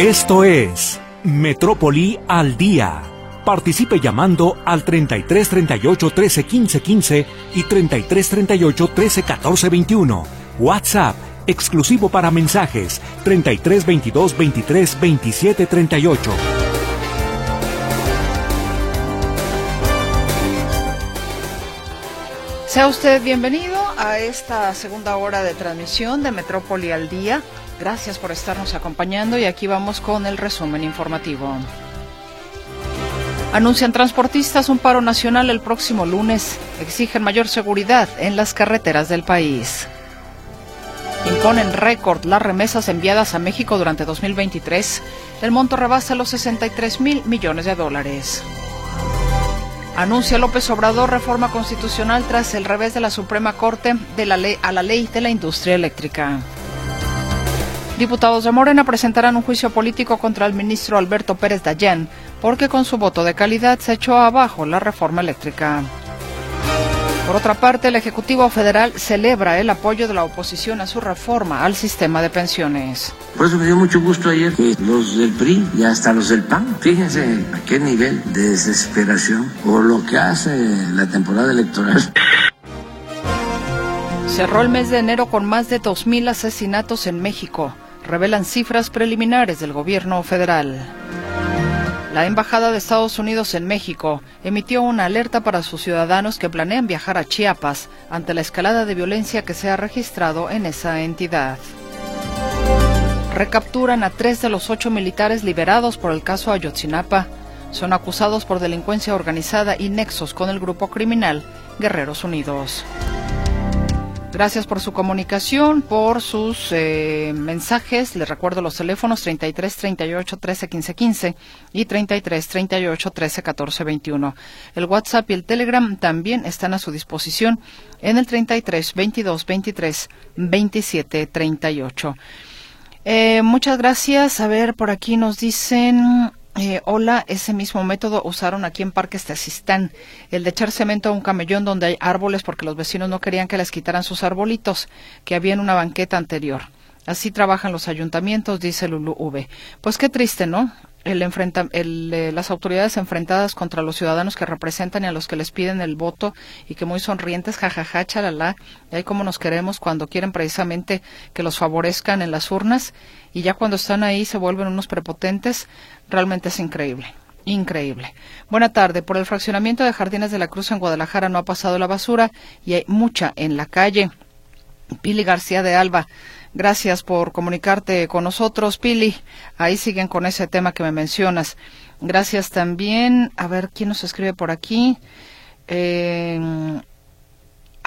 Esto es Metrópoli al Día. Participe llamando al 33 38 13 15 15 y 33 38 13 14 21. WhatsApp exclusivo para mensajes 33 22 23 27 38. Sea usted bienvenido a esta segunda hora de transmisión de Metrópoli al Día. Gracias por estarnos acompañando y aquí vamos con el resumen informativo. Anuncian transportistas un paro nacional el próximo lunes. Exigen mayor seguridad en las carreteras del país. Imponen récord las remesas enviadas a México durante 2023. El monto rebasa los 63 mil millones de dólares. Anuncia López Obrador reforma constitucional tras el revés de la Suprema Corte de la ley, a la ley de la industria eléctrica. Diputados de Morena presentarán un juicio político contra el ministro Alberto Pérez Dayán porque con su voto de calidad se echó abajo la reforma eléctrica. Por otra parte, el Ejecutivo Federal celebra el apoyo de la oposición a su reforma al sistema de pensiones. Por eso me dio mucho gusto ayer que los del PRI y hasta los del PAN, fíjense a qué nivel de desesperación por lo que hace la temporada electoral. Cerró el mes de enero con más de 2.000 asesinatos en México, revelan cifras preliminares del gobierno federal. La Embajada de Estados Unidos en México emitió una alerta para sus ciudadanos que planean viajar a Chiapas ante la escalada de violencia que se ha registrado en esa entidad. Recapturan a tres de los ocho militares liberados por el caso Ayotzinapa. Son acusados por delincuencia organizada y nexos con el grupo criminal Guerreros Unidos. Gracias por su comunicación, por sus eh, mensajes. Les recuerdo los teléfonos 33 38 13 15 15 y 33 38 13 14 21. El WhatsApp y el Telegram también están a su disposición en el 33 22 23 27 38. Eh, muchas gracias. A ver, por aquí nos dicen eh, hola, ese mismo método usaron aquí en Parques Tezistán, el de echar cemento a un camellón donde hay árboles porque los vecinos no querían que les quitaran sus arbolitos que había en una banqueta anterior. Así trabajan los ayuntamientos, dice Lulu V. Pues qué triste, ¿no? El enfrenta, el, eh, las autoridades enfrentadas contra los ciudadanos que representan y a los que les piden el voto y que muy sonrientes, jajaja, chalala, y ahí como nos queremos cuando quieren precisamente que los favorezcan en las urnas y ya cuando están ahí se vuelven unos prepotentes, realmente es increíble. Increíble. Buena tarde. Por el fraccionamiento de Jardines de la Cruz en Guadalajara no ha pasado la basura y hay mucha en la calle. Pili García de Alba. Gracias por comunicarte con nosotros, Pili. Ahí siguen con ese tema que me mencionas. Gracias también. A ver, ¿quién nos escribe por aquí? Eh,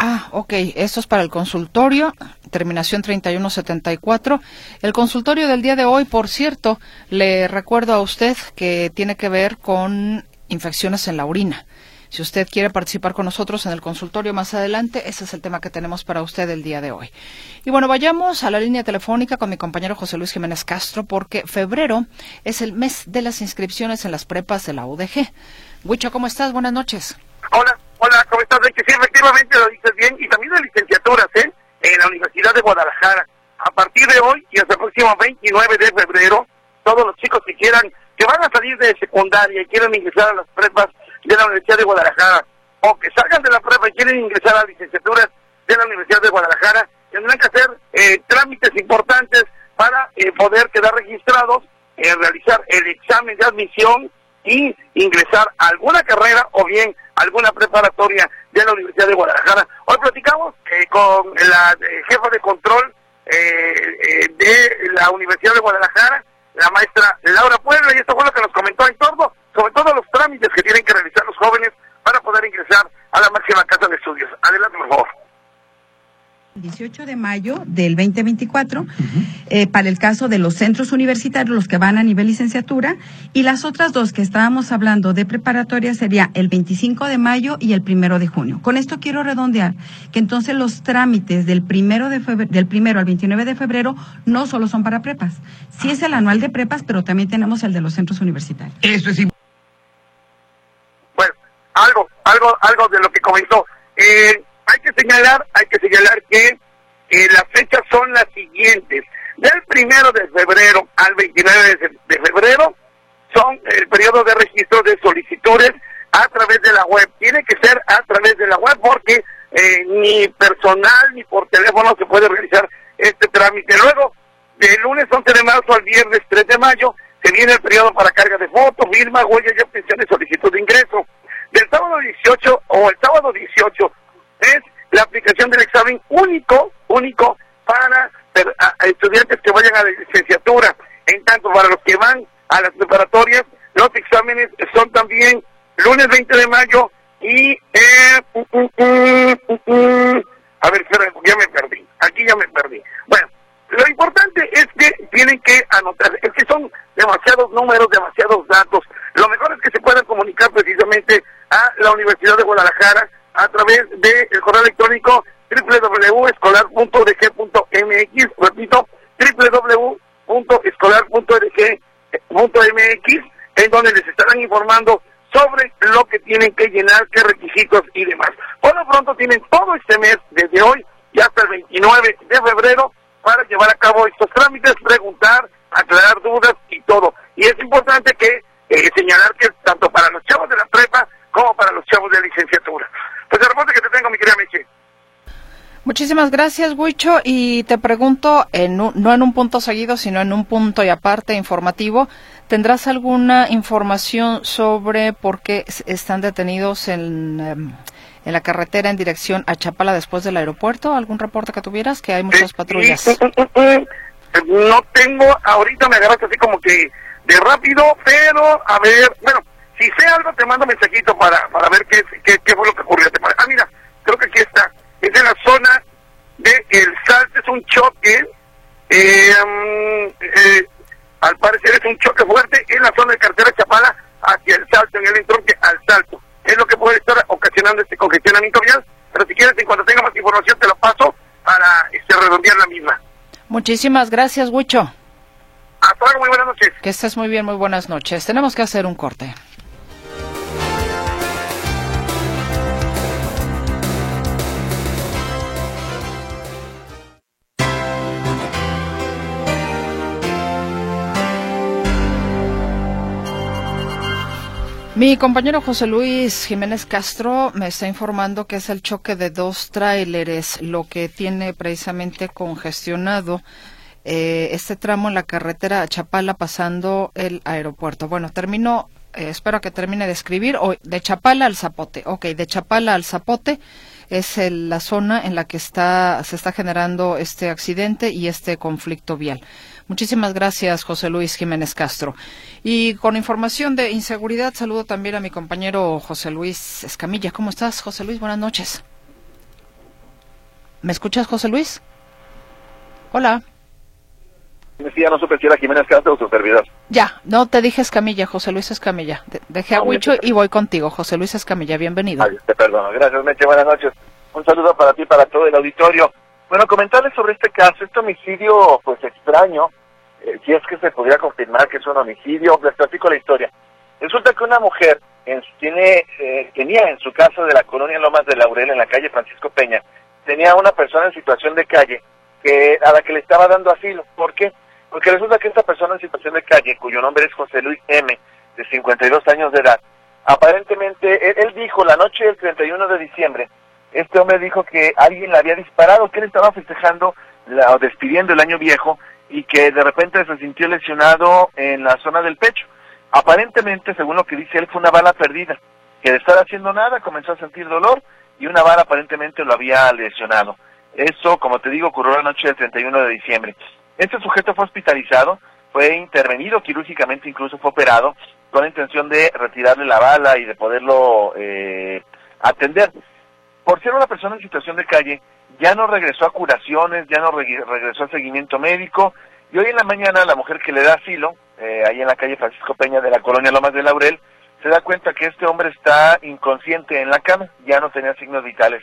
ah, ok. Esto es para el consultorio. Terminación 3174. El consultorio del día de hoy, por cierto, le recuerdo a usted que tiene que ver con infecciones en la orina. Si usted quiere participar con nosotros en el consultorio más adelante, ese es el tema que tenemos para usted el día de hoy. Y bueno, vayamos a la línea telefónica con mi compañero José Luis Jiménez Castro, porque febrero es el mes de las inscripciones en las prepas de la UDG. Huicho, ¿cómo estás? Buenas noches. Hola, hola, ¿cómo estás? Sí, efectivamente lo dices bien, y también de licenciaturas, ¿eh? En la Universidad de Guadalajara. A partir de hoy y hasta el próximo 29 de febrero, todos los chicos que quieran, que van a salir de secundaria y quieren ingresar a las prepas de la Universidad de Guadalajara o que salgan de la prueba y quieren ingresar a licenciaturas de la Universidad de Guadalajara, tendrán que hacer eh, trámites importantes para eh, poder quedar registrados, eh, realizar el examen de admisión y ingresar a alguna carrera o bien alguna preparatoria de la Universidad de Guadalajara. Hoy platicamos con la jefa de control de la Universidad de Guadalajara, la maestra Laura Puebla, y esto fue lo que nos comentó en torno sobre todo los trámites que tienen que realizar los jóvenes para poder ingresar a la máxima casa de estudios. Adelante, por favor. 18 de mayo del 2024 eh, para el caso de los centros universitarios, los que van a nivel licenciatura, y las otras dos que estábamos hablando de preparatoria sería el 25 de mayo y el primero de junio. Con esto quiero redondear que entonces los trámites del primero, de del primero al 29 de febrero no solo son para prepas, sí es el anual de prepas, pero también tenemos el de los centros universitarios. Eso es Bueno, algo, algo, algo de lo que comentó. Eh, hay que señalar, hay que señalar que las fechas son las siguientes. Del primero de febrero al 29 de febrero son el periodo de registro de solicitudes a través de la web. Tiene que ser a través de la web porque eh, ni personal ni por teléfono se puede realizar este trámite. Luego, del lunes 11 de marzo al viernes 3 de mayo, se viene el periodo para carga de fotos, firma, huella y obtención de solicitud de ingreso. Del sábado 18 o el sábado 18 es la aplicación del examen único, único para estudiantes que vayan a la licenciatura. En tanto, para los que van a las preparatorias, los exámenes son también lunes 20 de mayo y... Eh, mm, mm, mm, a ver, ya me perdí. Aquí ya me perdí. Bueno, lo importante es que tienen que anotar, es que son demasiados números, demasiados datos. Lo mejor es que se puedan comunicar precisamente a la Universidad de Guadalajara a través del correo electrónico www.escolar.udg.mx, repito, www.escolar.udg.mx, en donde les estarán informando sobre lo que tienen que llenar, qué requisitos y demás. Por lo pronto tienen todo este mes, desde hoy y hasta el 29 de febrero, para llevar a cabo estos trámites, preguntar, aclarar dudas y todo. Y es importante que eh, señalar que tanto para los chavos de la prepa como para los chavos de licenciatura. Pues el reporte que te tengo, mi querida Meche. Muchísimas gracias, Huicho. Y te pregunto, en no en un punto seguido, sino en un punto y aparte informativo, ¿tendrás alguna información sobre por qué están detenidos en, em, en la carretera en dirección a Chapala después del aeropuerto? ¿Algún reporte que tuvieras? Que hay muchas patrullas. No tengo, ahorita me agarraste así como que de rápido, pero a ver, bueno, si sé algo te mando mensajito para, para ver qué, qué, fue lo que ocurrió. Ah, mira, creo que aquí está. Es en la zona de El Salto, es un choque, eh, mm, eh, al parecer es un choque fuerte en la zona de carretera Chapala hacia El Salto, en el entronque al Salto es lo que puede estar ocasionando este congestionamiento vial. Pero si quieres, en cuanto tenga más información, te lo paso para este, redondear la misma. Muchísimas gracias, Huicho. Hasta luego, muy buenas noches. Que estés muy bien, muy buenas noches. Tenemos que hacer un corte. Mi compañero José Luis Jiménez Castro me está informando que es el choque de dos tráileres lo que tiene precisamente congestionado eh, este tramo en la carretera Chapala pasando el aeropuerto. Bueno, termino, eh, espero que termine de escribir, hoy de Chapala al Zapote. Ok, de Chapala al Zapote es la zona en la que está, se está generando este accidente y este conflicto vial. Muchísimas gracias, José Luis Jiménez Castro. Y con información de inseguridad, saludo también a mi compañero José Luis Escamilla. ¿Cómo estás, José Luis? Buenas noches. ¿Me escuchas, José Luis? Hola. Decía, no supe si era Jiménez Castro o su servidor. Ya, no te dije Escamilla, José Luis Escamilla. dejé a ah, Huicho y voy contigo, José Luis Escamilla. Bienvenido. Ay, te perdono. Gracias, Meche. Buenas noches. Un saludo para ti para todo el auditorio. Bueno, comentarles sobre este caso, este homicidio pues extraño, eh, si es que se podría confirmar que es un homicidio, les platico la historia. Resulta que una mujer tiene, eh, tenía en su casa de la colonia Lomas de Laurel, en la calle Francisco Peña, tenía una persona en situación de calle que a la que le estaba dando asilo. ¿Por qué? Porque resulta que esta persona en situación de calle, cuyo nombre es José Luis M., de 52 años de edad, aparentemente, él, él dijo la noche del 31 de diciembre, este hombre dijo que alguien le había disparado, que él estaba festejando o despidiendo el año viejo y que de repente se sintió lesionado en la zona del pecho. Aparentemente, según lo que dice él, fue una bala perdida, que de estar haciendo nada comenzó a sentir dolor y una bala aparentemente lo había lesionado. Eso, como te digo, ocurrió la noche del 31 de diciembre. Este sujeto fue hospitalizado, fue intervenido quirúrgicamente, incluso fue operado, con la intención de retirarle la bala y de poderlo eh, atender por ser una persona en situación de calle, ya no regresó a curaciones, ya no regresó a seguimiento médico, y hoy en la mañana la mujer que le da asilo, eh, ahí en la calle Francisco Peña de la colonia Lomas de Laurel, se da cuenta que este hombre está inconsciente en la cama, ya no tenía signos vitales.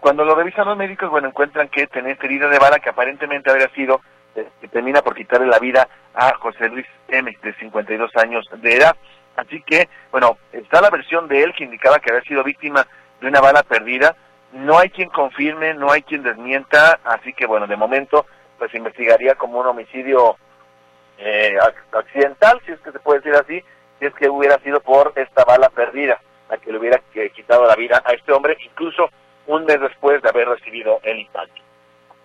Cuando lo revisan los médicos, bueno, encuentran que tenía herida de bala que aparentemente habría sido, eh, que termina por quitarle la vida a José Luis M., de 52 años de edad. Así que, bueno, está la versión de él que indicaba que había sido víctima de una bala perdida. No hay quien confirme, no hay quien desmienta, así que bueno, de momento pues investigaría como un homicidio eh, accidental, si es que se puede decir así, si es que hubiera sido por esta bala perdida, la que le hubiera quitado la vida a este hombre, incluso un mes después de haber recibido el impacto.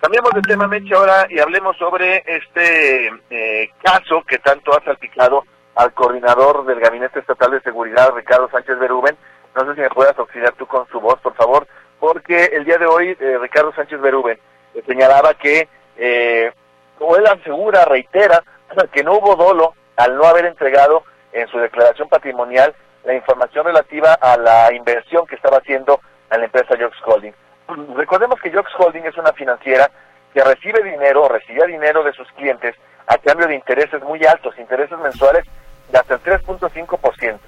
Cambiemos de tema, Meche, ahora y hablemos sobre este eh, caso que tanto ha salpicado al coordinador del Gabinete Estatal de Seguridad, Ricardo Sánchez Berúben. No sé si me puedas auxiliar tú con su voz, por favor, porque el día de hoy eh, Ricardo Sánchez Berúben señalaba que, eh, él asegura, reitera, que no hubo dolo al no haber entregado en su declaración patrimonial la información relativa a la inversión que estaba haciendo en la empresa Jox Holding. Recordemos que Jox Holding es una financiera que recibe dinero recibía dinero de sus clientes a cambio de intereses muy altos, intereses mensuales de hasta el 3.5%.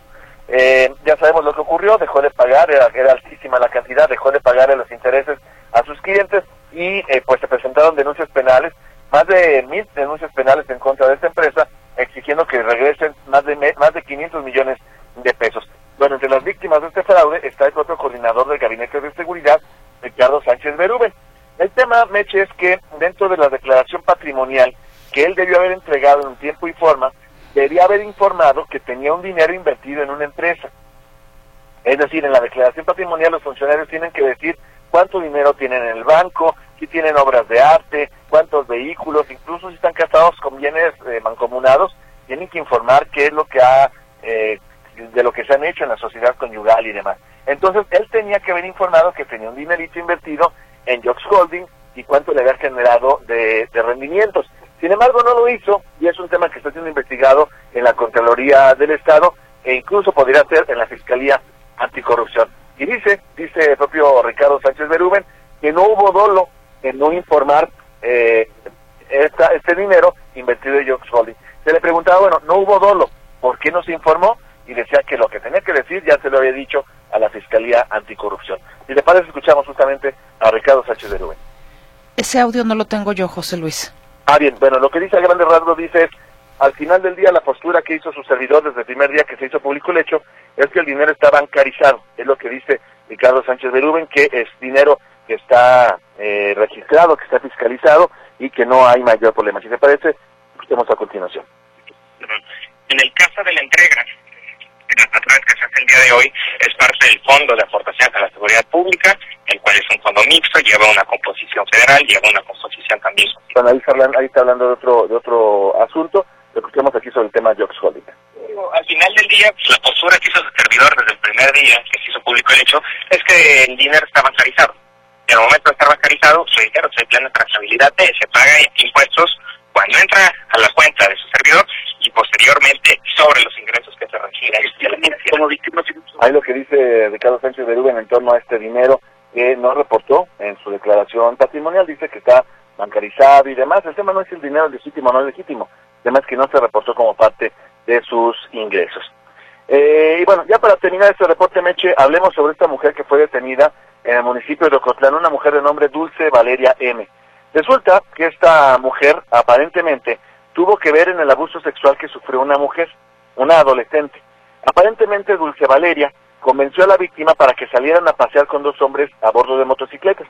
Eh, ya sabemos lo que ocurrió, dejó de pagar, era, altísima la cantidad, dejó de pagar los intereses a sus clientes y eh, pues se presentaron denuncias penales, más de mil denuncias penales en contra de esta empresa, exigiendo que regresen más de más de 500 millones de pesos. Bueno, entre las víctimas de este fraude está el otro coordinador del Gabinete de Seguridad, Ricardo Sánchez Berube. El tema, Meche, es que dentro de la declaración patrimonial que él debió haber entregado en tiempo y forma, debía haber informado que tenía un dinero invertido en una empresa. Es decir, en la declaración patrimonial los funcionarios tienen que decir cuánto dinero tienen en el banco, si tienen obras de arte, cuántos vehículos, incluso si están casados con bienes eh, mancomunados, tienen que informar qué es lo que ha eh, de lo que se han hecho en la sociedad conyugal y demás. Entonces, él tenía que haber informado que tenía un dinerito invertido en Jox Holding y cuánto le había generado de, rendimientos. Sin embargo, no lo hizo y es un tema que está siendo investigado en la Contraloría del Estado e incluso podría ser en la Fiscalía Anticorrupción. Y dice, dice el propio Ricardo Sánchez Berúben, que no hubo dolo en no informar eh, este dinero invertido en Jox Holding. Se le preguntaba, bueno, no hubo dolo, ¿por qué no se informó? y decía que lo que tenía que decir ya se lo había dicho a la Fiscalía Anticorrupción. Y de parece, escuchamos justamente a Ricardo Sánchez de Rubén. Ese audio no lo tengo yo, José Luis. Ah, bien, bueno, lo que dice a grandes rasgos dice es, al final del día la postura que hizo su servidor desde el primer día que se hizo público el hecho es que el dinero está bancarizado, es lo que dice Ricardo Sánchez de Rubén, que es dinero que está eh, registrado, que está fiscalizado y que no hay mayor problema. Si te parece, escuchemos a continuación. En el caso de la entrega a través que se hace el día de hoy es parte del Fondo de Aportación a la Seguridad Pública, el cual es un fondo mixto, lleva una composición federal, lleva una composición también Bueno, ahí está hablando, ahí está hablando de otro de otro asunto, estamos aquí sobre el tema de Jox Holding. Al final del día, la postura que hizo su servidor desde el primer día que se hizo público el hecho es que el dinero está bancarizado. En el momento de estar bancarizado, su dinero se plena trazabilidad de, se paga impuestos cuando entra a la cuenta de su servidor y posteriormente sobre los ingresos que se reciben como víctimas. Hay lo que dice Ricardo Sánchez de Rubén en torno a este dinero que no reportó en su declaración patrimonial, dice que está bancarizado y demás. El tema no es el dinero legítimo o no legítimo, el tema es que no se reportó como parte de sus ingresos. Eh, y bueno, ya para terminar este reporte, Meche, hablemos sobre esta mujer que fue detenida en el municipio de Ocotlán, una mujer de nombre Dulce Valeria M. Resulta que esta mujer aparentemente tuvo que ver en el abuso sexual que sufrió una mujer, una adolescente. Aparentemente Dulce Valeria convenció a la víctima para que salieran a pasear con dos hombres a bordo de motocicletas.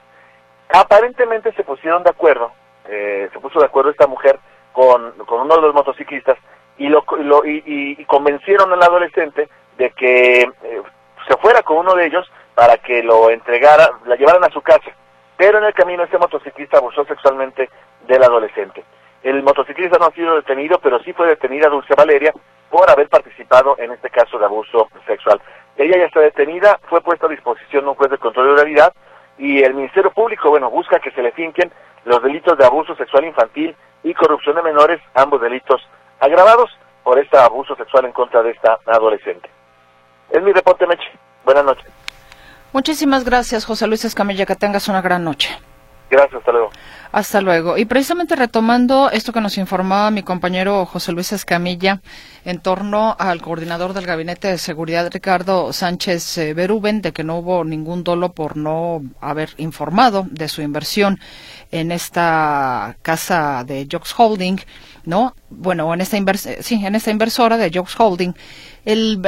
Aparentemente se pusieron de acuerdo, eh, se puso de acuerdo esta mujer con, uno de los motociclistas y, lo, y, convencieron al adolescente de que eh, se fuera con uno de ellos para que lo entregara, la llevaran a su casa pero en el camino este motociclista abusó sexualmente del adolescente. El motociclista no ha sido detenido, pero sí fue detenida Dulce Valeria por haber participado en este caso de abuso sexual. Ella ya está detenida, fue puesta a disposición de un juez de control de oralidad y el Ministerio Público, bueno, busca que se le finquen los delitos de abuso sexual infantil y corrupción de menores, ambos delitos agravados por este abuso sexual en contra de esta adolescente. Es mi reporte, Meche. Buenas noches. Muchísimas gracias, José Luis Escamilla. Que tengas una gran noche. Gracias, hasta luego. Hasta luego. Y precisamente retomando esto que nos informaba mi compañero José Luis Escamilla en torno al coordinador del Gabinete de Seguridad, Ricardo Sánchez eh, Berúben, de que no hubo ningún dolo por no haber informado de su inversión en esta casa de Jox Holding. ¿No? Bueno, en esta sí, en esta inversora de Jokes Holding, el,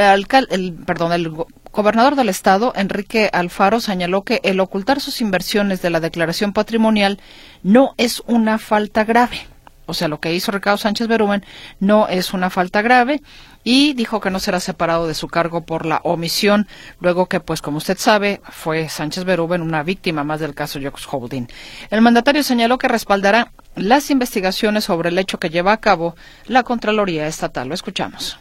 el, perdón, el gobernador del estado, Enrique Alfaro, señaló que el ocultar sus inversiones de la declaración patrimonial no es una falta grave. O sea, lo que hizo Ricardo Sánchez Berumen no es una falta grave y dijo que no será separado de su cargo por la omisión, luego que, pues como usted sabe, fue Sánchez Berumen una víctima más del caso Jokes Holding. El mandatario señaló que respaldará las investigaciones sobre el hecho que lleva a cabo la Contraloría Estatal. Lo escuchamos.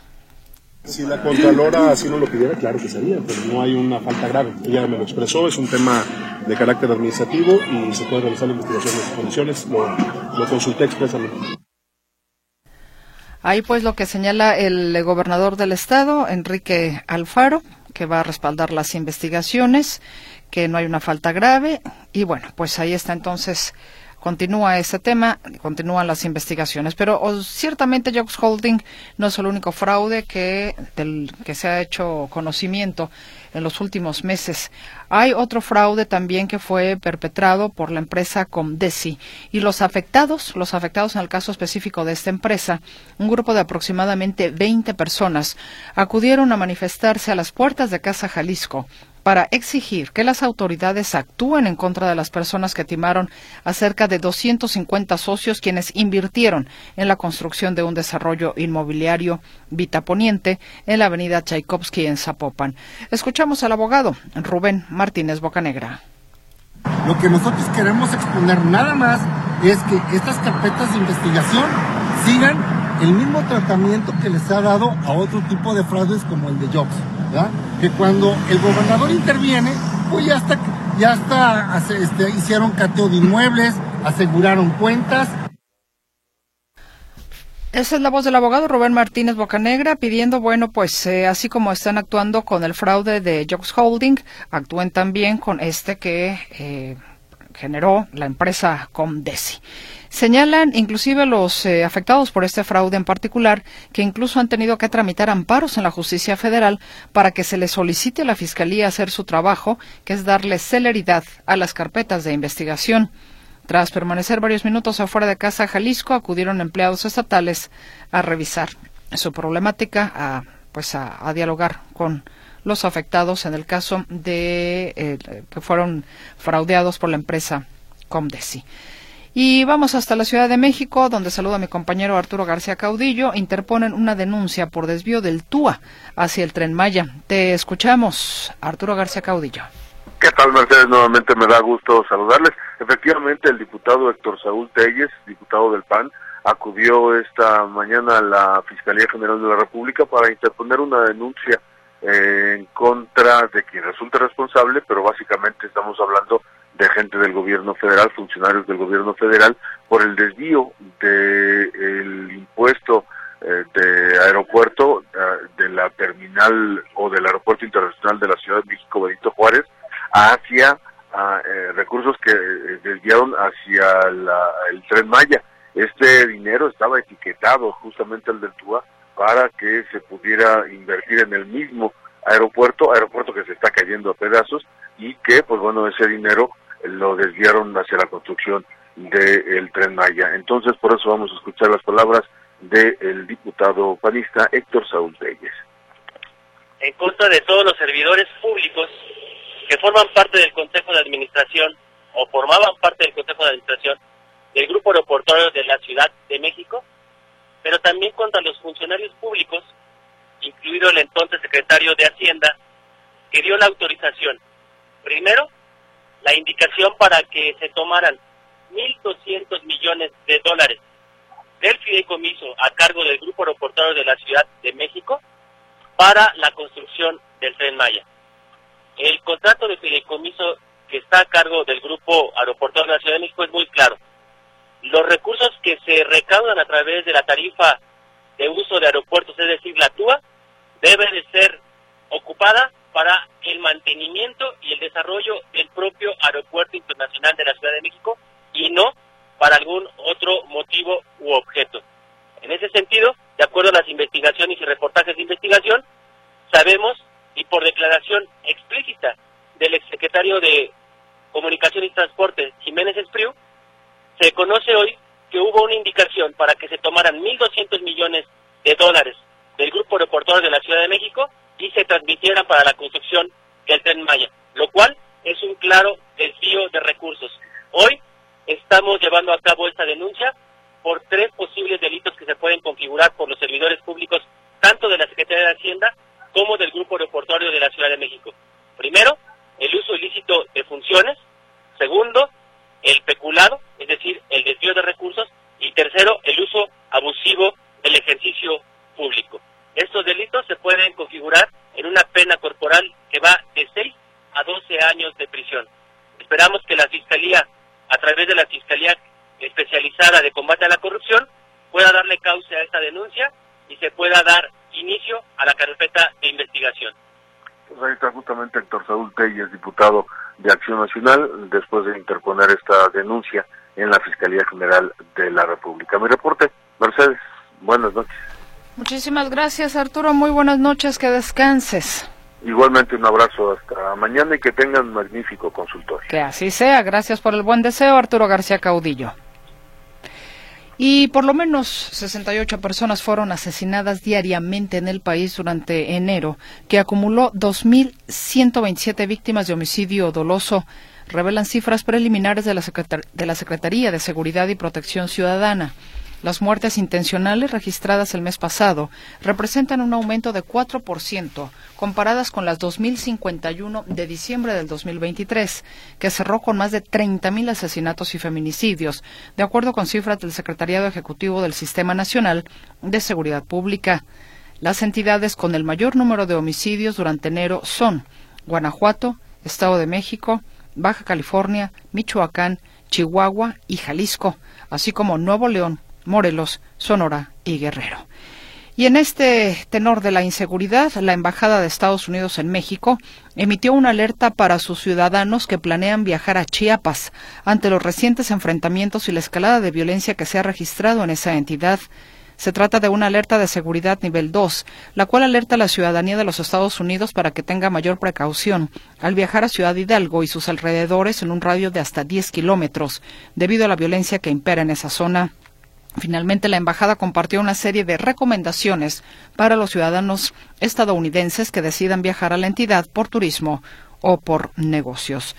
Si la Contralora así no lo pidiera, claro que sería, pero no hay una falta grave. Ella me lo expresó, es un tema de carácter administrativo y se puede realizar la investigación en sus condiciones, lo, lo consulté expresamente. Ahí pues lo que señala el gobernador del estado, Enrique Alfaro, que va a respaldar las investigaciones, que no hay una falta grave y bueno, pues ahí está entonces continúa este tema, continúan las investigaciones. Pero ciertamente Jobs Holding no es el único fraude que, del, que se ha hecho conocimiento en los últimos meses. Hay otro fraude también que fue perpetrado por la empresa Comdesi y los afectados, los afectados en el caso específico de esta empresa, un grupo de aproximadamente 20 personas acudieron a manifestarse a las puertas de Casa Jalisco para exigir que las autoridades actúen en contra de las personas que timaron a cerca de 250 socios quienes invirtieron en la construcción de un desarrollo inmobiliario vitaponiente en la avenida Tchaikovsky en Zapopan. Escuchamos al abogado Rubén Martínez Bocanegra. Lo que nosotros queremos exponer nada más es que estas carpetas de investigación sigan el mismo tratamiento que les ha dado a otro tipo de fraudes como el de Jobs. Que cuando el gobernador interviene, pues ya está, ya está, este, hicieron cateo de inmuebles, aseguraron cuentas. Esa es la voz del abogado Rubén Martínez Bocanegra pidiendo, bueno, pues eh, así como están actuando con el fraude de Jobs Holding, actúen también con este que eh, generó la empresa Comdesi. Señalan inclusive los eh, afectados por este fraude en particular que incluso han tenido que tramitar amparos en la justicia federal para que se les solicite a la Fiscalía hacer su trabajo, que es darle celeridad a las carpetas de investigación. Tras permanecer varios minutos afuera de casa Jalisco, acudieron empleados estatales a revisar su problemática, a, pues a, dialogar con los afectados en el caso de eh, que fueron fraudeados por la empresa Comdesi. Y vamos hasta la Ciudad de México, donde saluda a mi compañero Arturo García Caudillo. Interponen una denuncia por desvío del TUA hacia el tren Maya. Te escuchamos, Arturo García Caudillo. ¿Qué tal, Mercedes? Nuevamente me da gusto saludarles. Efectivamente, el diputado Héctor Saúl Telles, diputado del PAN, acudió esta mañana a la Fiscalía General de la República para interponer una denuncia eh, en contra de quien resulte responsable, pero básicamente estamos hablando de gente del gobierno federal, funcionarios del gobierno federal, por el desvío del impuesto eh, de aeropuerto eh, de la terminal o del aeropuerto internacional de la Ciudad de México Benito Juárez hacia eh, recursos que desviaron hacia el tren Maya. Este dinero estaba etiquetado justamente al del TUA para que se pudiera invertir en el mismo aeropuerto, aeropuerto que se está cayendo a pedazos y que, pues bueno, ese dinero lo desviaron hacia la construcción del tren Maya. Entonces, por eso vamos a escuchar las palabras del diputado panista Héctor Saúl Reyes. En contra de todos los servidores públicos que forman parte del Consejo de Administración o formaban parte del Consejo de Administración del Grupo Aeroportuario de la Ciudad de México, pero también contra los funcionarios públicos, incluido el entonces secretario de Hacienda, que dio la autorización, primero, la indicación para que se tomaran 1.200 millones de dólares del fideicomiso a cargo del Grupo Aeroportuario de la Ciudad de México para la construcción del Tren Maya. El contrato de fideicomiso que está a cargo del Grupo Aeroportuario de la Ciudad de México es muy claro. Los recursos que se recaudan a través de la tarifa de uso de aeropuertos, es decir, la TUA, debe de ser ocupada para el mantenimiento y el desarrollo del propio Aeropuerto Internacional de la Ciudad de México y no para algún otro motivo u objeto. En ese sentido, de acuerdo a las investigaciones y reportajes de investigación, sabemos y por declaración explícita del exsecretario de Comunicación y Transporte, Jiménez Espriu, se conoce hoy que hubo una indicación para que se tomaran 1.200 millones de dólares del Grupo Aeroportuario de la Ciudad de México y se transmitieran para la construcción del Tren Maya, lo cual es un claro desvío de recursos. Hoy estamos llevando a cabo esta denuncia por tres posibles delitos que se pueden configurar por los servidores públicos, tanto de la Secretaría de Hacienda como del Grupo Aeroportuario de la Ciudad de México. Primero, el uso ilícito de funciones. Segundo, el peculado, es decir, el desvío de recursos. Y tercero, el uso abusivo del ejercicio público. Estos delitos se pueden configurar en una pena corporal que va de 6 a 12 años de prisión. Esperamos que la Fiscalía, a través de la Fiscalía especializada de combate a la corrupción, pueda darle causa a esta denuncia y se pueda dar inicio a la carpeta de investigación. Pues ahí está justamente Héctor Saúl Telles, diputado de Acción Nacional, después de interponer esta denuncia en la Fiscalía General de la República. Mi reporte, Mercedes, buenas noches. Muchísimas gracias, Arturo. Muy buenas noches, que descanses. Igualmente un abrazo hasta mañana y que tengan un magnífico consultorio. Que así sea. Gracias por el buen deseo, Arturo García Caudillo. Y por lo menos 68 personas fueron asesinadas diariamente en el país durante enero, que acumuló 2.127 víctimas de homicidio doloso, revelan cifras preliminares de la, de la Secretaría de Seguridad y Protección Ciudadana. Las muertes intencionales registradas el mes pasado representan un aumento de 4% comparadas con las 2.051 de diciembre del 2023, que cerró con más de 30.000 asesinatos y feminicidios, de acuerdo con cifras del Secretariado Ejecutivo del Sistema Nacional de Seguridad Pública. Las entidades con el mayor número de homicidios durante enero son Guanajuato, Estado de México, Baja California, Michoacán, Chihuahua y Jalisco, así como Nuevo León, Morelos, Sonora y Guerrero. Y en este tenor de la inseguridad, la Embajada de Estados Unidos en México emitió una alerta para sus ciudadanos que planean viajar a Chiapas ante los recientes enfrentamientos y la escalada de violencia que se ha registrado en esa entidad. Se trata de una alerta de seguridad nivel 2, la cual alerta a la ciudadanía de los Estados Unidos para que tenga mayor precaución al viajar a Ciudad Hidalgo y sus alrededores en un radio de hasta 10 kilómetros, debido a la violencia que impera en esa zona. Finalmente, la embajada compartió una serie de recomendaciones para los ciudadanos estadounidenses que decidan viajar a la entidad por turismo o por negocios.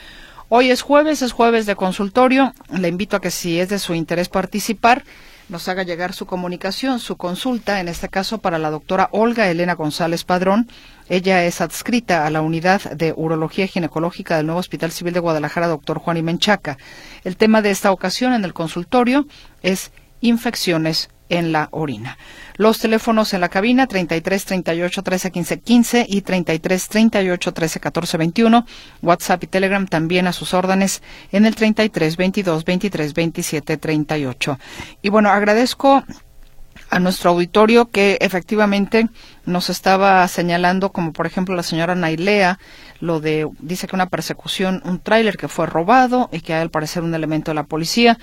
Hoy es jueves, es jueves de consultorio. Le invito a que si es de su interés participar, nos haga llegar su comunicación, su consulta, en este caso para la doctora Olga Elena González Padrón. Ella es adscrita a la unidad de urología ginecológica del nuevo Hospital Civil de Guadalajara, doctor Juan Imenchaca. El tema de esta ocasión en el consultorio es infecciones en la orina. Los teléfonos en la cabina 33 38 13 15 15 y 33 38 13 14 21. WhatsApp y Telegram también a sus órdenes en el 33 22 23 27 38. Y bueno, agradezco a nuestro auditorio que efectivamente nos estaba señalando, como por ejemplo la señora Nailea, lo de, dice que una persecución, un tráiler que fue robado y que al parecer un elemento de la policía.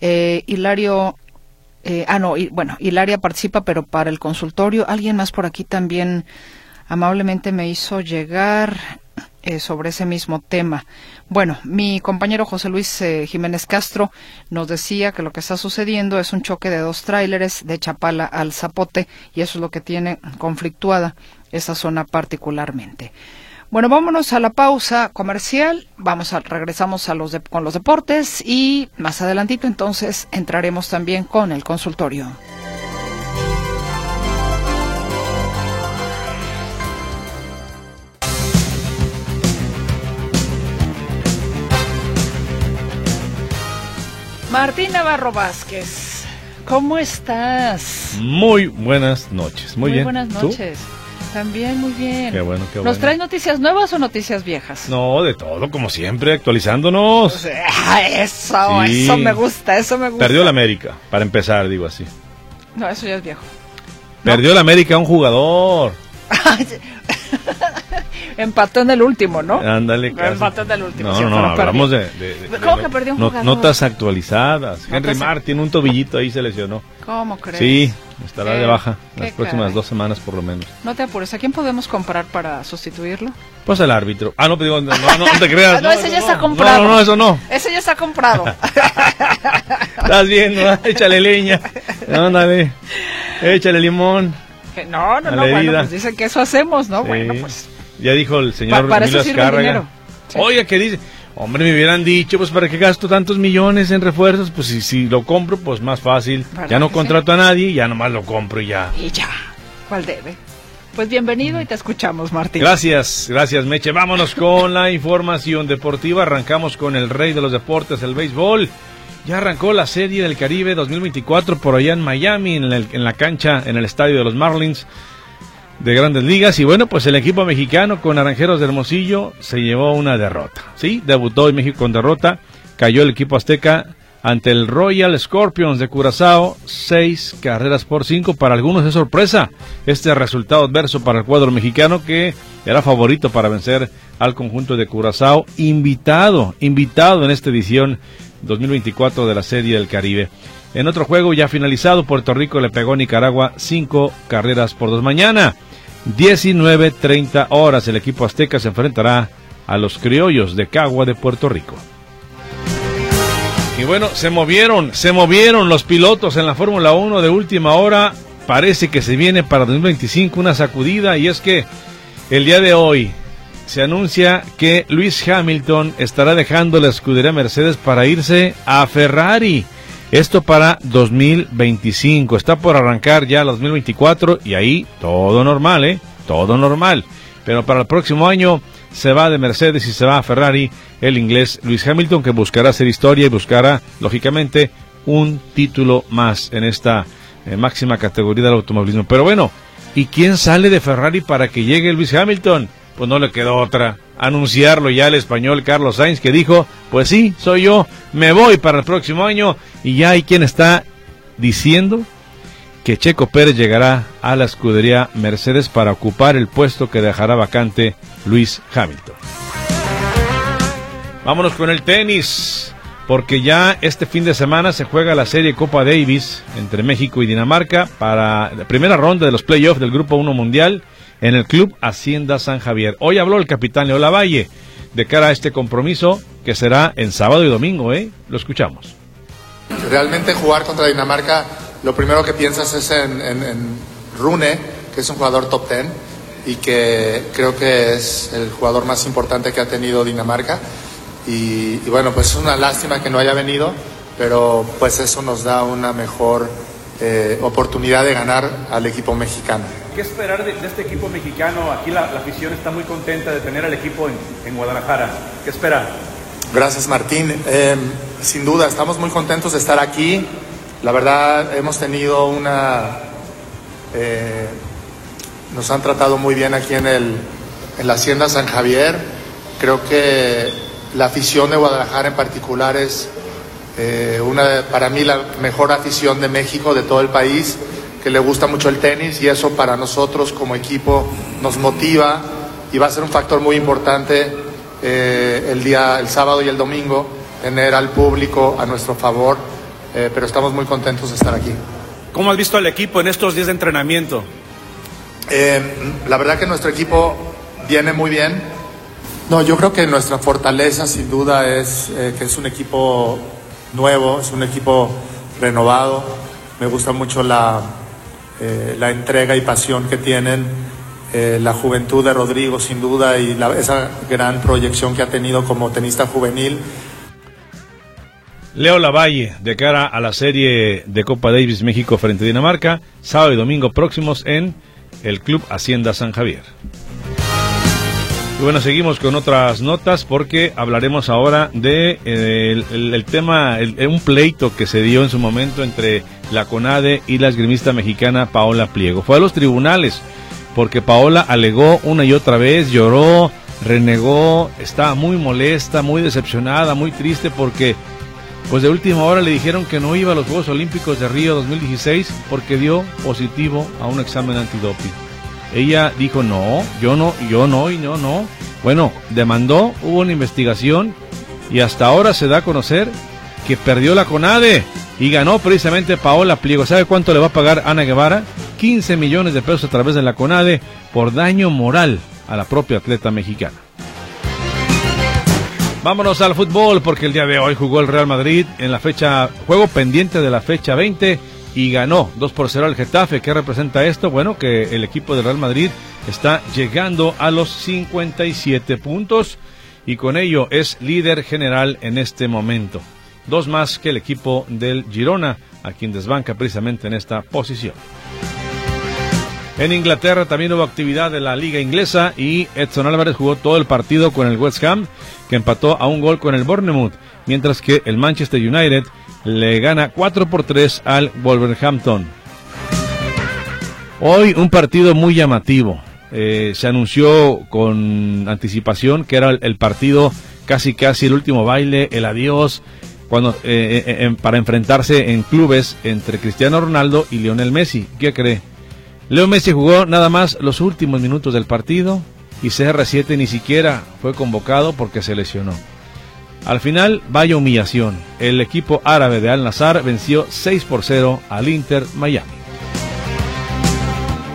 Eh, Hilario eh, ah, no, y, bueno, Hilaria participa, pero para el consultorio. Alguien más por aquí también amablemente me hizo llegar eh, sobre ese mismo tema. Bueno, mi compañero José Luis eh, Jiménez Castro nos decía que lo que está sucediendo es un choque de dos tráileres de Chapala al Zapote y eso es lo que tiene conflictuada esa zona particularmente. Bueno, vámonos a la pausa comercial. Vamos a regresamos a los con los deportes y más adelantito entonces entraremos también con el consultorio. Martín Navarro Vázquez, ¿cómo estás? Muy buenas noches. Muy, bien. Buenas noches. También, muy bien. Qué bueno, qué bueno. ¿Nos traes noticias nuevas o noticias viejas? No, de todo, como siempre, actualizándonos. eso, eso me gusta, eso me gusta. Perdió la América, para empezar, digo así. No, eso ya es viejo. Perdió la América un jugador. Empató en el último, ¿no? Ándale, Empató en el último. No, no, hablamos de, ¿Cómo que perdió un jugador? Notas actualizadas. Henry Martin, un tobillito ahí se lesionó. ¿Cómo crees? Sí, Estará de baja ¿Qué las próximas caray? dos semanas por lo menos. No te apures, ¿a quién podemos comprar para sustituirlo? Pues el árbitro. Ah, no, digo, no, no, no te creas. Ah, no, ese eso ya está comprado. No, no, eso no. Ese ya está comprado. Estás viendo, échale leña. Ándale. Échale limón. Que no, no, no, la bueno, herida. pues dicen que eso hacemos, ¿no? Sí. Bueno, pues Ya dijo el señor Pa- para eso Emilio sirve el Azcárraga. dinero. Sí. Oiga, ¿qué dice? Hombre, me hubieran dicho, pues ¿para qué gasto tantos millones en refuerzos? Pues si, si lo compro, pues más fácil. ¿Verdad Ya no contrato a nadie, ya nomás lo compro y ya. y ya. ¿Cuál debe? Pues bienvenido y te escuchamos, Martín. Gracias, gracias Meche. Vámonos con la información deportiva. Arrancamos con el rey de los deportes, el béisbol. Ya arrancó la Serie del Caribe 2024 por allá en Miami, en, el- en la cancha, en el estadio de los Marlins de Grandes Ligas. Y bueno, pues el equipo mexicano con Naranjeros de Hermosillo se llevó una derrota. Sí, debutó en México con derrota. Cayó el equipo azteca ante el Royal Scorpions de Curazao, seis carreras por cinco. Para algunos es sorpresa este resultado adverso para el cuadro mexicano que era favorito para vencer al conjunto de Curazao, invitado, invitado en esta edición 2024 de la Serie del Caribe. En otro juego ya finalizado, Puerto Rico le pegó a Nicaragua cinco carreras por dos. Mañana, 19.30 horas, el equipo azteca se enfrentará a los criollos de Cagua de Puerto Rico. Y bueno, se movieron, se movieron los pilotos en la Fórmula 1 de última hora. Parece que se viene para 2025 una sacudida y es que el día de hoy se anuncia que Luis Hamilton estará dejando la escudería Mercedes para irse a Ferrari. Esto para 2025. Está por arrancar ya 2024 y ahí todo normal, ¿eh? Todo normal. Pero para el próximo año se va de Mercedes y se va a Ferrari el inglés Luis Hamilton que buscará hacer historia y buscará, lógicamente, un título más en esta eh, máxima categoría del automovilismo. Pero bueno, ¿y quién sale de Ferrari para que llegue Luis Hamilton? Pues no le quedó otra. Anunciarlo ya el español Carlos Sainz que dijo, pues sí, soy yo, me voy para el próximo año y ya hay quien está diciendo que Checo Pérez llegará a la escudería Mercedes para ocupar el puesto que dejará vacante Luis Hamilton. Vámonos con el tenis, porque ya este fin de semana se juega la serie Copa Davis entre México y Dinamarca para la primera ronda de los playoffs del Grupo 1 Mundial en el Club Hacienda San Javier. Hoy habló el capitán Leo Lavalle de cara a este compromiso que será en sábado y domingo, ¿eh? Lo escuchamos. Realmente jugar contra Dinamarca, lo primero que piensas es en, Rune, que es un jugador top 10 y que creo que es el jugador más importante que ha tenido Dinamarca. Y, y bueno, pues es una lástima que no haya venido, pero pues eso nos da una mejor eh, oportunidad de ganar al equipo mexicano. ¿Qué esperar de, de este equipo mexicano? Aquí la, la afición está muy contenta de tener al equipo en, en Guadalajara. ¿Qué espera? Gracias Martín. Eh, sin duda, estamos muy contentos de estar aquí. La verdad, hemos tenido una... eh, nos han tratado muy bien aquí en, el, en la Hacienda San Javier. Creo que la afición de Guadalajara en particular es eh, una para mí la mejor afición de México, de todo el país, que le gusta mucho el tenis y eso para nosotros como equipo nos motiva y va a ser un factor muy importante eh, el día, el sábado y el domingo, tener al público a nuestro favor, eh, pero estamos muy contentos de estar aquí. ¿Cómo has visto al equipo en estos días de entrenamiento? Eh, la verdad que nuestro equipo viene muy bien. No, yo creo que nuestra fortaleza sin duda es que es un equipo nuevo, es un equipo renovado. Me gusta mucho la, eh, la entrega y pasión que tienen, eh, la juventud de Rodrigo sin duda y esa gran proyección que ha tenido como tenista juvenil. Leo Lavalle, de cara a la serie de Copa Davis México frente a Dinamarca, sábado y domingo próximos en el Club Hacienda San Javier. Y bueno, seguimos con otras notas porque hablaremos ahora de eh, el, tema, el- un pleito que se dio en su momento entre la CONADE y la esgrimista mexicana Paola Pliego. Fue a los tribunales porque Paola alegó una y otra vez, lloró, renegó, estaba muy molesta, muy decepcionada, muy triste porque pues de última hora le dijeron que no iba a los Juegos Olímpicos de Río 2016 porque dio positivo a un examen antidoping. Ella dijo, no, yo no, yo no y no, no. Bueno, demandó, hubo una investigación y hasta ahora se da a conocer que perdió la CONADE. y ganó precisamente Paola Pliego. ¿Sabe cuánto le va a pagar Ana Guevara? 15 millones de pesos a través de la CONADE por daño moral a la propia atleta mexicana. Vámonos al fútbol porque el día de hoy jugó el Real Madrid en la fecha, juego pendiente de la fecha 20 y ganó 2 por 0 al Getafe. ¿Qué representa esto? Bueno, que el equipo del Real Madrid está llegando a los 57 puntos y con ello es líder general en este momento. Dos más que el equipo del Girona, a quien desbanca precisamente en esta posición. En Inglaterra también hubo actividad de la liga inglesa y Edson Álvarez jugó todo el partido con el West Ham, que empató a un gol con el Bournemouth, mientras que el Manchester United le gana 4 por 3 al Wolverhampton. Hoy un partido muy llamativo. Eh, se anunció con anticipación que era el, partido casi casi el último baile, el adiós, cuando eh, eh, para enfrentarse en clubes entre Cristiano Ronaldo y Lionel Messi. ¿Qué cree? Leo Messi jugó nada más los últimos minutos del partido y CR7 ni siquiera fue convocado porque se lesionó. Al final, vaya humillación. El equipo árabe de Al Nazar venció 6 por 0 al Inter Miami.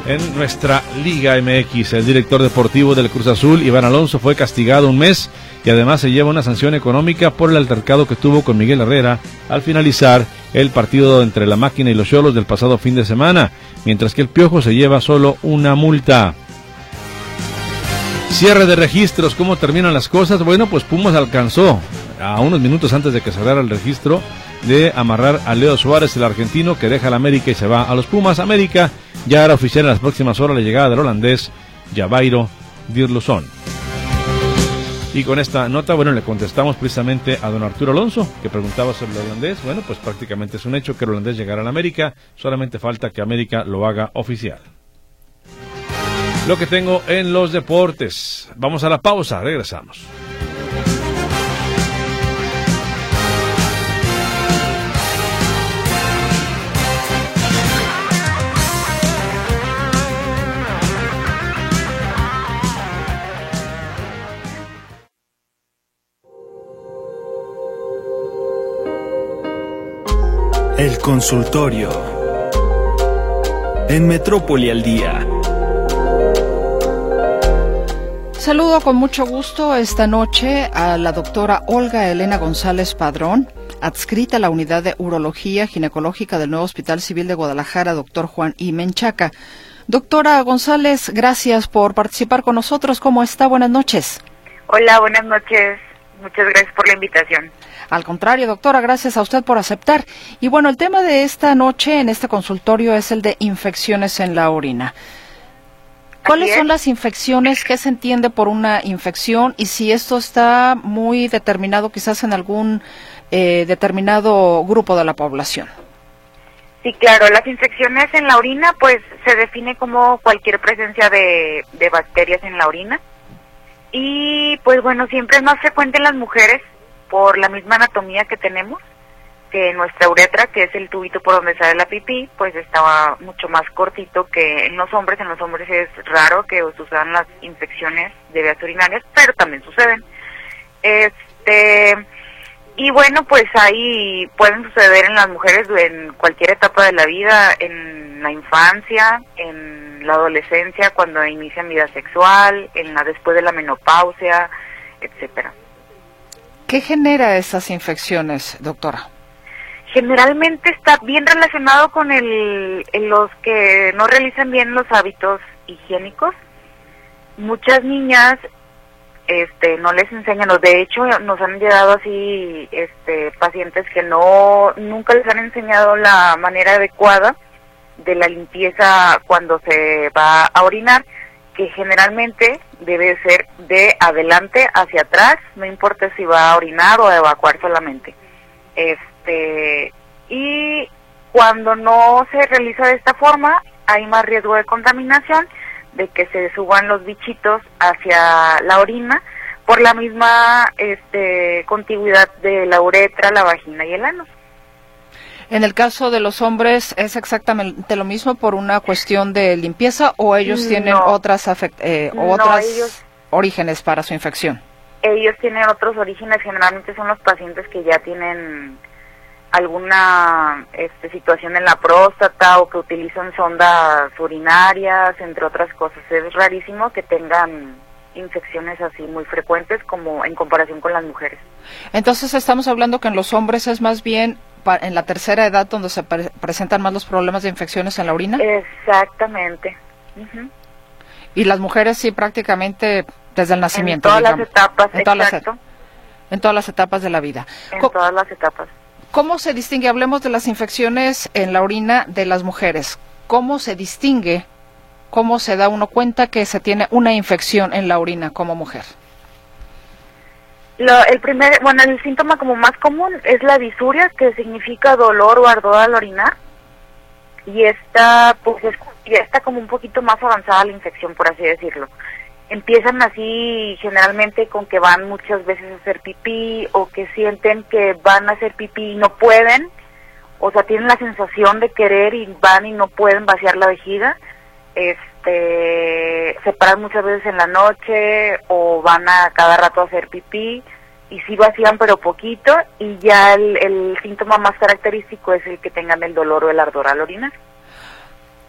En nuestra Liga MX, el director deportivo del Cruz Azul, Iván Alonso, fue castigado un mes y además se lleva una sanción económica por el altercado que tuvo con Miguel Herrera al finalizar el partido entre la máquina y los cholos del pasado fin de semana, mientras que el Piojo se lleva solo una multa. Cierre de registros, ¿cómo terminan las cosas? Bueno, pues Pumas alcanzó a unos minutos antes de que cerrara el registro de amarrar a Leo Suárez, el argentino, que deja la América y se va a los Pumas. América ya hará oficial en las próximas horas la llegada del holandés Javairo Dirluzón. Y con esta nota, bueno, le contestamos precisamente a don Arturo Alonso, que preguntaba sobre el holandés. Bueno, pues prácticamente es un hecho que el holandés llegará a la América, solamente falta que América lo haga oficial. Lo que tengo en los deportes. Vamos a la pausa, regresamos. El consultorio. En Metrópoli al día. Saludo con mucho gusto esta noche a la doctora Olga Elena González Padrón, adscrita a la unidad de urología ginecológica del nuevo Hospital Civil de Guadalajara, doctor Juan I. Menchaca. Doctora González, gracias por participar con nosotros. ¿Cómo está? Buenas noches. Hola, buenas noches. Muchas gracias por la invitación. Al contrario, doctora, gracias a usted por aceptar. Y bueno, el tema de esta noche en este consultorio es el de infecciones en la orina. ¿Cuáles son las infecciones? ¿Qué se entiende por una infección? Y si esto está muy determinado quizás en algún eh, determinado grupo de la población. Sí, claro, las infecciones en la orina pues se define como cualquier presencia de, de bacterias en la orina. Y pues bueno, siempre es más frecuente en las mujeres, por la misma anatomía que tenemos, que nuestra uretra, que es el tubito por donde sale la pipí, pues estaba mucho más cortito que en los hombres. En los hombres es raro que sucedan las infecciones de vías urinarias, pero también suceden. Este y bueno, pues ahí pueden suceder en las mujeres en cualquier etapa de la vida, en la infancia, en la adolescencia, cuando inician vida sexual, en la después de la menopausia, etcétera. ¿Qué genera esas infecciones, doctora? Generalmente está bien relacionado con el, los que no realizan bien los hábitos higiénicos. Muchas niñas este no les enseñan, de hecho nos han llegado así este pacientes que no nunca les han enseñado la manera adecuada de la limpieza cuando se va a orinar que generalmente debe ser de adelante hacia atrás, no importa si va a orinar o a evacuar solamente. Y cuando no se realiza de esta forma, hay más riesgo de contaminación, de que se suban los bichitos hacia la orina por la misma este, contigüidad de la uretra, la vagina y el ano. En el caso de los hombres, ¿es exactamente lo mismo por una cuestión de limpieza o ellos tienen otras, eh, orígenes para su infección? Ellos tienen otros orígenes, generalmente son los pacientes que ya tienen alguna este, situación en la próstata o que utilizan sondas urinarias, entre otras cosas. Es rarísimo que tengan infecciones así muy frecuentes como en comparación con las mujeres. Entonces estamos hablando que en los hombres es más bien en la tercera edad donde se presentan más los problemas de infecciones en la orina. Exactamente. Y las mujeres sí prácticamente desde el nacimiento. En todas las etapas, en todas Las, en todas las etapas de la vida. En todas las etapas. ¿Cómo se distingue? Hablemos de las infecciones en la orina de las mujeres. ¿Cómo se distingue? ¿Cómo se da uno cuenta que se tiene una infección en la orina como mujer? el primer, bueno, el síntoma como más común es la disuria, que significa dolor o ardor al orinar. Y esta, pues, ya está como un poquito más avanzada la infección, por así decirlo empiezan así generalmente con que van muchas veces a hacer pipí o que sienten que van a hacer pipí y no pueden, o sea, tienen la sensación de querer y van y no pueden vaciar la vejiga, este, se paran muchas veces en la noche o van a cada rato a hacer pipí y sí vacían pero poquito y ya el, el síntoma más característico es el que tengan el dolor o el ardor al orinar.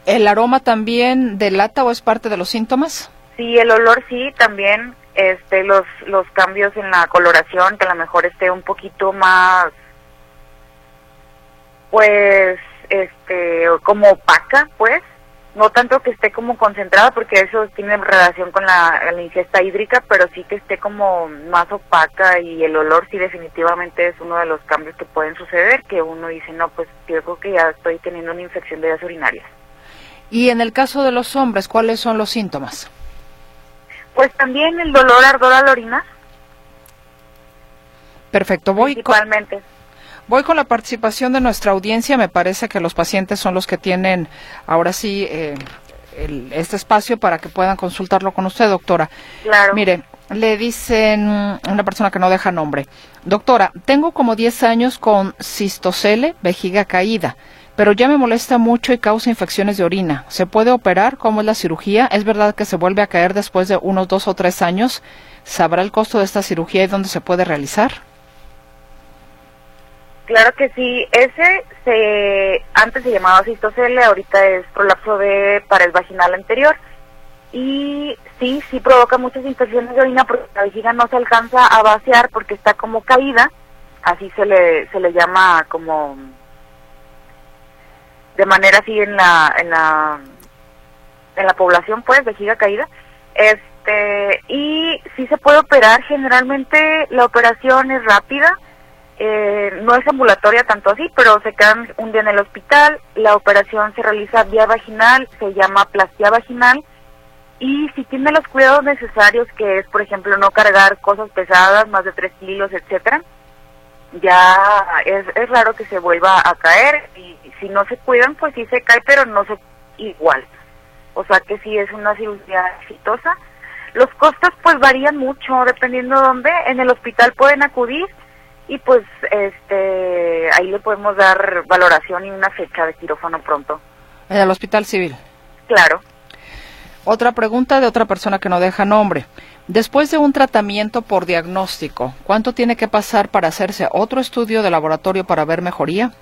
¿El aroma también delata o es parte de los síntomas? Sí, el olor sí, también este los los cambios en la coloración, que a lo mejor esté un poquito más pues este como opaca, pues, no tanto que esté como concentrada porque eso tiene relación con la, ingesta hídrica, pero sí que esté como más opaca y el olor sí definitivamente es uno de los cambios que pueden suceder, que uno dice, no, pues yo creo que ya estoy teniendo una infección de vías urinarias. Y en el caso de los hombres, ¿cuáles son los síntomas? Pues también el dolor ardor al orinar. Perfecto, voy Principalmente. Con, voy con la participación de nuestra audiencia. Me parece que los pacientes son los que tienen ahora sí eh, este espacio para que puedan consultarlo con usted, doctora. Claro. Mire, le dicen una persona que no deja nombre. Doctora, tengo como 10 años con cistocele, vejiga caída pero ya me molesta mucho y causa infecciones de orina. ¿Se puede operar? ¿Cómo es la cirugía? ¿Es verdad que se vuelve a caer después de unos dos o tres años? ¿Sabrá el costo de esta cirugía y dónde se puede realizar? Claro que sí. Ese se antes se llamaba cistocele, ahorita es prolapso de pared vaginal anterior. Y sí, sí provoca muchas infecciones de orina porque la vejiga no se alcanza a vaciar porque está como caída. Así se le, se le llama como de manera así en la en la en la población pues vejiga caída. Este y si se puede operar generalmente la operación es rápida eh, no es ambulatoria tanto así pero se quedan un día en el hospital la operación se realiza vía vaginal se llama plastía vaginal y si tiene los cuidados necesarios que es por ejemplo no cargar cosas pesadas más de 3 kilos etcétera ya es, es raro que se vuelva a caer y si no se cuidan pues sí se cae pero no se igual. O sea que sí es una cirugía exitosa. Los costos pues varían mucho dependiendo de dónde. En el hospital pueden acudir y pues este ahí le podemos dar valoración y una fecha de quirófano pronto. En el hospital civil. Claro. Otra pregunta de otra persona que no deja nombre. Después de un tratamiento por diagnóstico, ¿cuánto tiene que pasar para hacerse otro estudio de laboratorio para ver mejoría?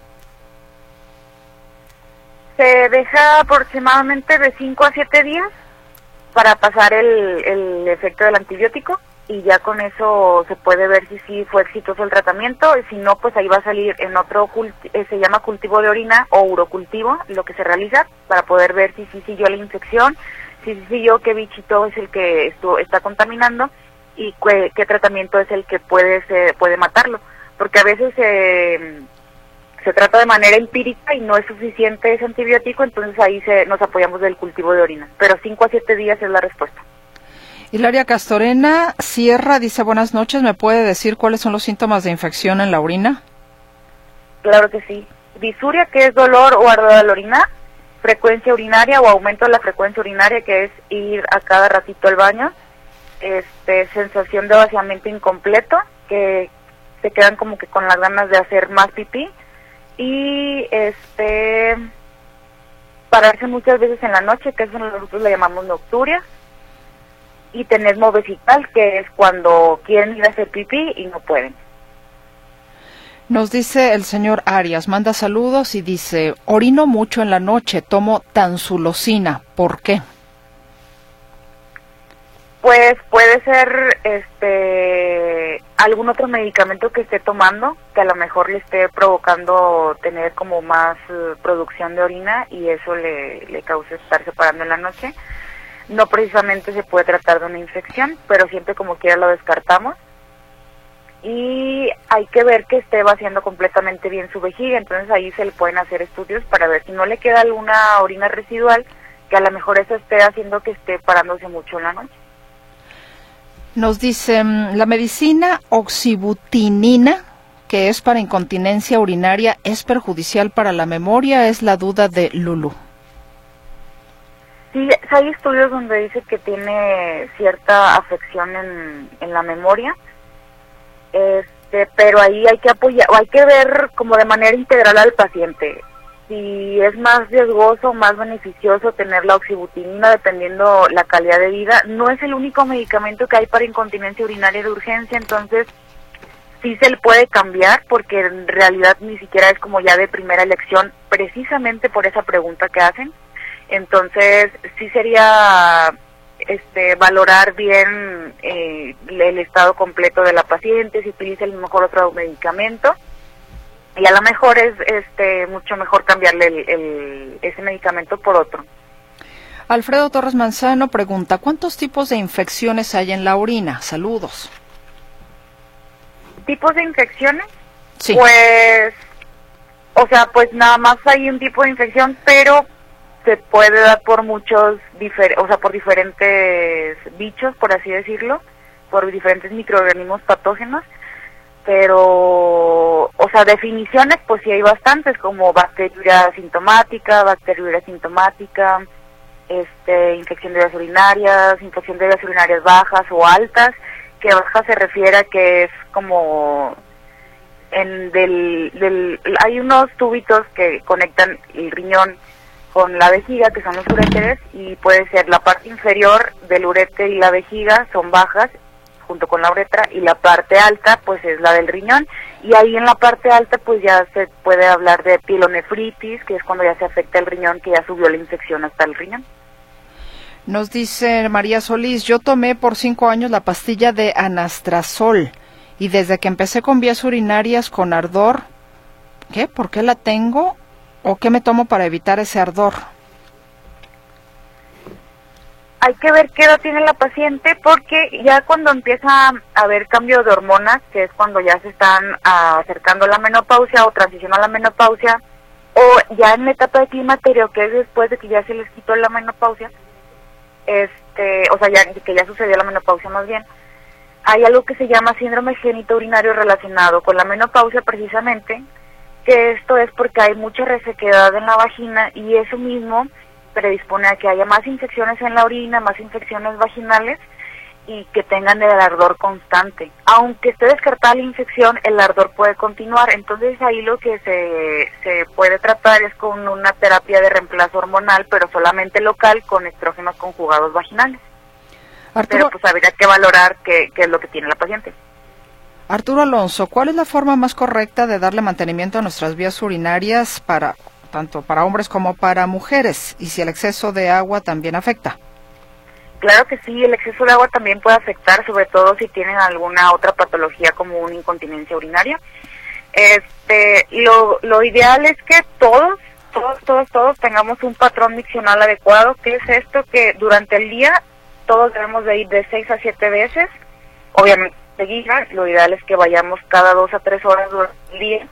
Se deja aproximadamente de 5 a 7 días para pasar el, el, efecto del antibiótico y ya con eso se puede ver si sí fue exitoso el tratamiento y si no, pues ahí va a salir en otro, eh, se llama cultivo de orina o urocultivo, lo que se realiza para poder ver si sí siguió la infección si sí, yo qué bichito es el que esto, está contaminando y qué, tratamiento es el que puede, puede matarlo. Porque a veces se trata de manera empírica y no es suficiente ese antibiótico, entonces ahí se, nos apoyamos del cultivo de orina. Pero 5 a 7 días es la respuesta. Hilaria Castorena Sierra dice buenas noches, ¿me puede decir cuáles son los síntomas de infección en la orina? Claro que sí. Disuria, que es dolor o ardor al orinar, frecuencia urinaria o aumento de la frecuencia urinaria, que es ir a cada ratito al baño, este, sensación de vaciamiento incompleto, que se quedan como que con las ganas de hacer más pipí, y este pararse muchas veces en la noche, que eso nosotros le llamamos nocturia, y tener vesical, que es cuando quieren ir a hacer pipí y no pueden. Nos dice el señor Arias, manda saludos y dice, orino mucho en la noche, tomo tansulosina, ¿por qué? Pues puede ser este algún otro medicamento que esté tomando que a lo mejor le esté provocando tener como más eh, producción de orina y eso le, le cause estar separando en la noche. No precisamente se puede tratar de una infección, pero siempre como quiera lo descartamos. Y hay que ver que esté vaciando completamente bien su vejiga, entonces ahí se le pueden hacer estudios para ver si no le queda alguna orina residual, que a lo mejor eso esté haciendo que esté parándose mucho en la noche. Nos dice, mm, la medicina oxibutinina, que es para incontinencia urinaria, ¿es perjudicial para la memoria? Es la duda de Lulu. Sí, hay estudios donde dice que tiene cierta afección en, en la memoria, este, pero ahí hay que apoyar, hay que ver como de manera integral al paciente si es más riesgoso, más beneficioso tener la oxibutinina dependiendo la calidad de vida. No es el único medicamento que hay para incontinencia urinaria de urgencia, entonces sí se le puede cambiar porque en realidad ni siquiera es como ya de primera elección precisamente por esa pregunta que hacen. Entonces sí sería este valorar bien eh, el estado completo de la paciente, si utiliza el mejor otro medicamento y a lo mejor es este mucho mejor cambiarle el, ese medicamento por otro. Alfredo Torres Manzano pregunta, ¿cuántos tipos de infecciones hay en la orina? Saludos. ¿Tipos de infecciones? Sí. Pues, o sea, pues nada más hay un tipo de infección, pero se puede dar por muchos, o sea, por diferentes bichos, por así decirlo, por diferentes microorganismos patógenos pero, o sea, definiciones, pues sí hay bastantes, como bacteriuria asintomática, bacteriuria asintomática, este, infección de vías urinarias, infección de vías urinarias bajas o altas, que baja se refiere a que es como en del, del, hay unos tubitos que conectan el riñón con la vejiga, que son los uréteres, y puede ser la parte inferior del uréter y la vejiga son bajas junto con la uretra y la parte alta pues es la del riñón y ahí en la parte alta pues ya se puede hablar de pilonefritis que es cuando ya se afecta el riñón que ya subió la infección hasta el riñón. Nos dice María Solís, yo tomé por cinco años la pastilla de anastrazol y desde que empecé con vías urinarias con ardor, ¿qué? ¿Por qué la tengo? ¿O qué me tomo para evitar ese ardor? Hay que ver qué edad tiene la paciente porque ya cuando empieza a haber cambio de hormonas, que es cuando ya se están ah, acercando a la menopausia o transición a la menopausia, o ya en la etapa de climaterio, que es después de que ya se les quitó la menopausia, este, o sea, ya, que ya sucedió la menopausia más bien, hay algo que se llama síndrome génito urinario relacionado con la menopausia precisamente, que esto es porque hay mucha resequedad en la vagina y eso mismo predispone a que haya más infecciones en la orina, más infecciones vaginales y que tengan el ardor constante. Aunque esté descartada la infección, el ardor puede continuar. Entonces ahí lo que se, se puede tratar es con una terapia de reemplazo hormonal, pero solamente local con estrógenos conjugados vaginales. pero pues habría que valorar qué, qué es lo que tiene la paciente. Arturo Alonso, ¿cuál es la forma más correcta de darle mantenimiento a nuestras vías urinarias para tanto para hombres como para mujeres, y si el exceso de agua también afecta. Claro que sí, el exceso de agua también puede afectar, sobre todo si tienen alguna otra patología como una incontinencia urinaria. Este, lo, lo ideal es que todos, todos, todos, todos tengamos un patrón miccional adecuado, que es esto que durante el día todos debemos de ir de seis a siete veces, obviamente lo ideal es que vayamos cada dos a tres horas durante el día,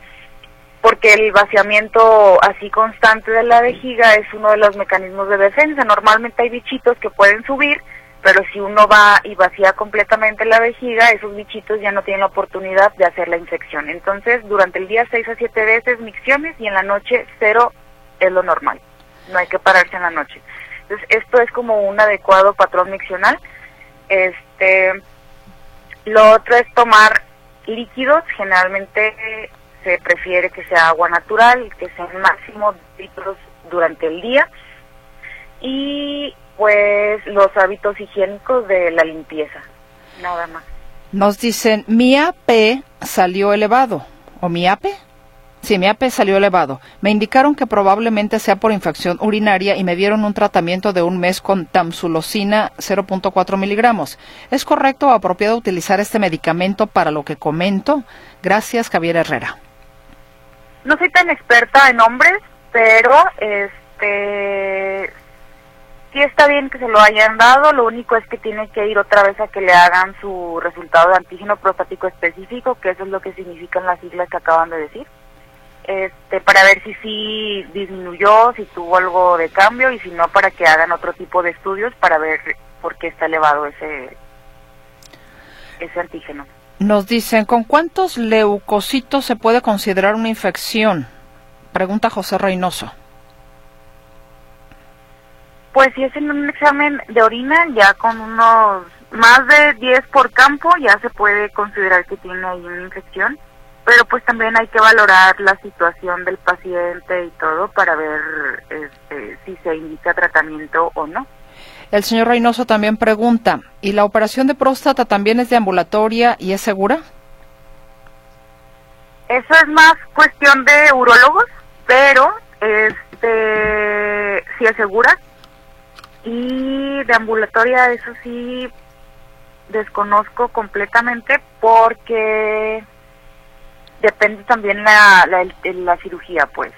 porque el vaciamiento así constante de la vejiga es uno de los mecanismos de defensa. Normalmente hay bichitos que pueden subir, pero si uno va y vacía completamente la vejiga, esos bichitos ya no tienen la oportunidad de hacer la infección. Entonces, durante el día 6 a 7 veces micciones y en la noche cero es lo normal. No hay que pararse en la noche. Entonces, esto es como un adecuado patrón miccional. Este, lo otro es tomar líquidos, generalmente se prefiere que sea agua natural, que sea máximo litros durante el día y pues los hábitos higiénicos de la limpieza, nada más. Nos dicen, mi AP salió elevado, ¿O miape? Sí, mi AP salió elevado. Me indicaron que probablemente sea por infección urinaria y me dieron un tratamiento de un mes con tamsulosina 0.4 miligramos. ¿Es correcto o apropiado utilizar este medicamento para lo que comento? Gracias, Javier Herrera. No soy tan experta en hombres, pero este sí está bien que se lo hayan dado, lo único es que tiene que ir otra vez a que le hagan su resultado de antígeno prostático específico, que eso es lo que significan las siglas que acaban de decir este, para ver si sí disminuyó, si tuvo algo de cambio y si no, para que hagan otro tipo de estudios para ver por qué está elevado ese, ese antígeno. Nos dicen, ¿con cuántos leucocitos se puede considerar una infección? Pregunta José Reynoso. Pues si es en un examen de orina, ya con unos más de 10 por campo, ya se puede considerar que tiene ahí una infección pero pues también hay que valorar la situación del paciente y todo para ver este, si se indica tratamiento o no. El señor Reynoso también pregunta, ¿y la operación de próstata también es de ambulatoria y es segura? Eso es más cuestión de urólogos, pero este sí es segura. Y de ambulatoria eso sí desconozco completamente porque depende también la, la, cirugía, pues.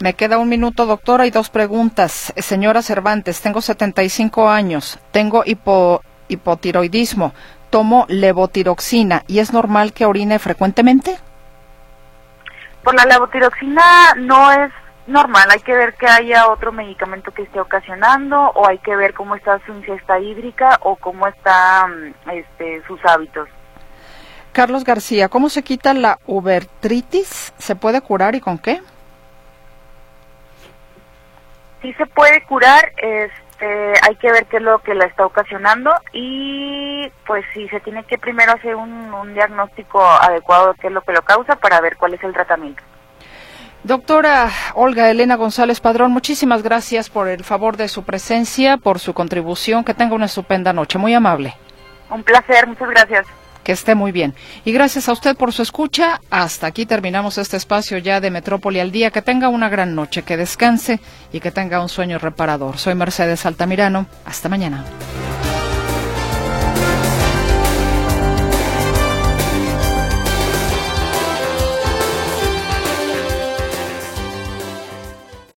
Me queda un minuto, doctora, y dos preguntas. Señora Cervantes, tengo 75 años, tengo hipo, hipotiroidismo, tomo levotiroxina y es normal que orine frecuentemente? Por la levotiroxina no es normal, hay que ver que haya otro medicamento que esté ocasionando o hay que ver cómo está su ingesta hídrica o cómo están este, sus hábitos. Carlos García, ¿cómo se quita la ubertritis? ¿Se puede curar y con qué? Sí se puede curar, este, hay que ver qué es lo que la está ocasionando y pues sí se tiene que primero hacer un, un diagnóstico adecuado de qué es lo que lo causa para ver cuál es el tratamiento. Doctora Olga Elena González Padrón, muchísimas gracias por el favor de su presencia, por su contribución. Que tenga una estupenda noche. Muy amable. Un placer, muchas gracias. Que esté muy bien. Y gracias a usted por su escucha. Hasta aquí terminamos este espacio ya de Metrópoli al día. Que tenga una gran noche, que descanse y que tenga un sueño reparador. Soy Mercedes Altamirano. Hasta mañana.